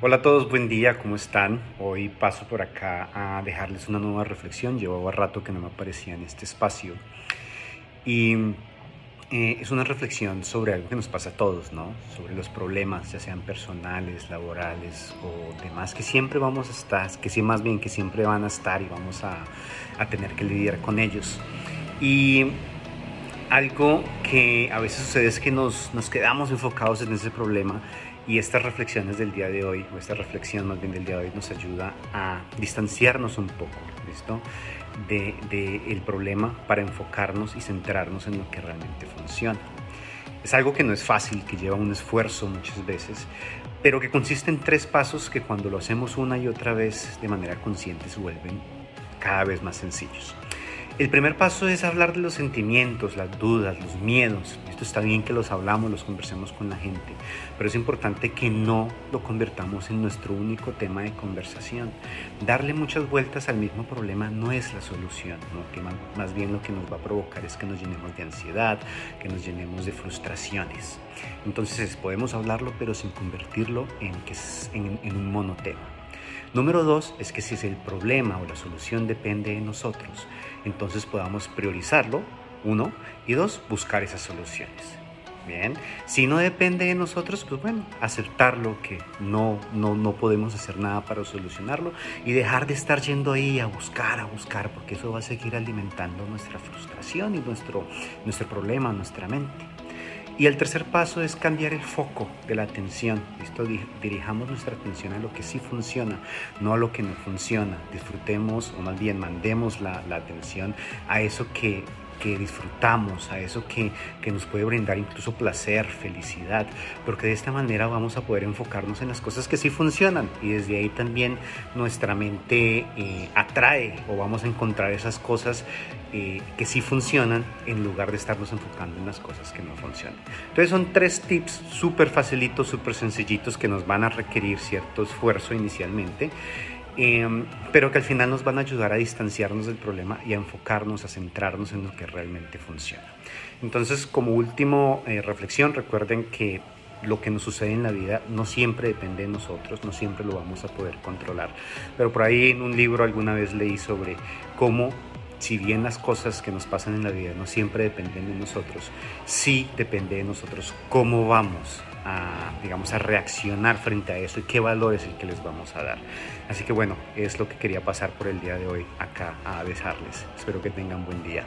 Hola a todos, buen día, ¿cómo están? Hoy paso por acá a dejarles una nueva reflexión. Llevaba rato que no me aparecía en este espacio. Y eh, es una reflexión sobre algo que nos pasa a todos, ¿no? Sobre los problemas, ya sean personales, laborales o demás, que siempre vamos a estar, que sí, más bien que siempre van a estar y vamos a, a tener que lidiar con ellos. Y algo que a veces sucede es que nos, nos quedamos enfocados en ese problema y estas reflexiones del día de hoy, o esta reflexión más bien del día de hoy, nos ayuda a distanciarnos un poco, ¿listo? De, de el problema para enfocarnos y centrarnos en lo que realmente funciona. Es algo que no es fácil, que lleva un esfuerzo muchas veces, pero que consiste en tres pasos que cuando lo hacemos una y otra vez de manera consciente se vuelven cada vez más sencillos. El primer paso es hablar de los sentimientos, las dudas, los miedos. Esto está bien que los hablamos, los conversemos con la gente, pero es importante que no lo convertamos en nuestro único tema de conversación. Darle muchas vueltas al mismo problema no es la solución, ¿no? que más bien lo que nos va a provocar es que nos llenemos de ansiedad, que nos llenemos de frustraciones. Entonces podemos hablarlo, pero sin convertirlo en, en un monotema. Número dos es que si es el problema o la solución depende de nosotros, entonces podamos priorizarlo, uno, y dos, buscar esas soluciones. Bien, si no depende de nosotros, pues bueno, aceptarlo que no, no, no podemos hacer nada para solucionarlo y dejar de estar yendo ahí a buscar, a buscar, porque eso va a seguir alimentando nuestra frustración y nuestro, nuestro problema, nuestra mente. Y el tercer paso es cambiar el foco de la atención. Esto dirijamos nuestra atención a lo que sí funciona, no a lo que no funciona. Disfrutemos o más bien mandemos la, la atención a eso que que disfrutamos, a eso que, que, nos puede brindar incluso placer, felicidad, porque de esta manera vamos a poder enfocarnos en las cosas que sí funcionan y desde ahí también nuestra mente eh, atrae o vamos a encontrar esas cosas eh, que sí funcionan en lugar de estarnos enfocando en las cosas que no funcionan. Entonces son tres tips súper facilitos, súper sencillitos que nos van a requerir cierto esfuerzo inicialmente Em, pero que al final nos van a ayudar a distanciarnos del problema y a enfocarnos, a centrarnos en lo que realmente funciona. Entonces, como último eh, reflexión, recuerden que lo que nos sucede en la vida no siempre depende de nosotros, no siempre lo vamos a poder controlar. Pero por ahí en un libro alguna vez leí sobre cómo si bien las cosas que nos pasan en la vida no siempre dependen de nosotros, sí depende de nosotros cómo vamos a, digamos, a reaccionar frente a eso y qué valor es el que les vamos a dar. Así que bueno, es lo que quería pasar por el día de hoy acá a besarles. Espero que tengan buen día.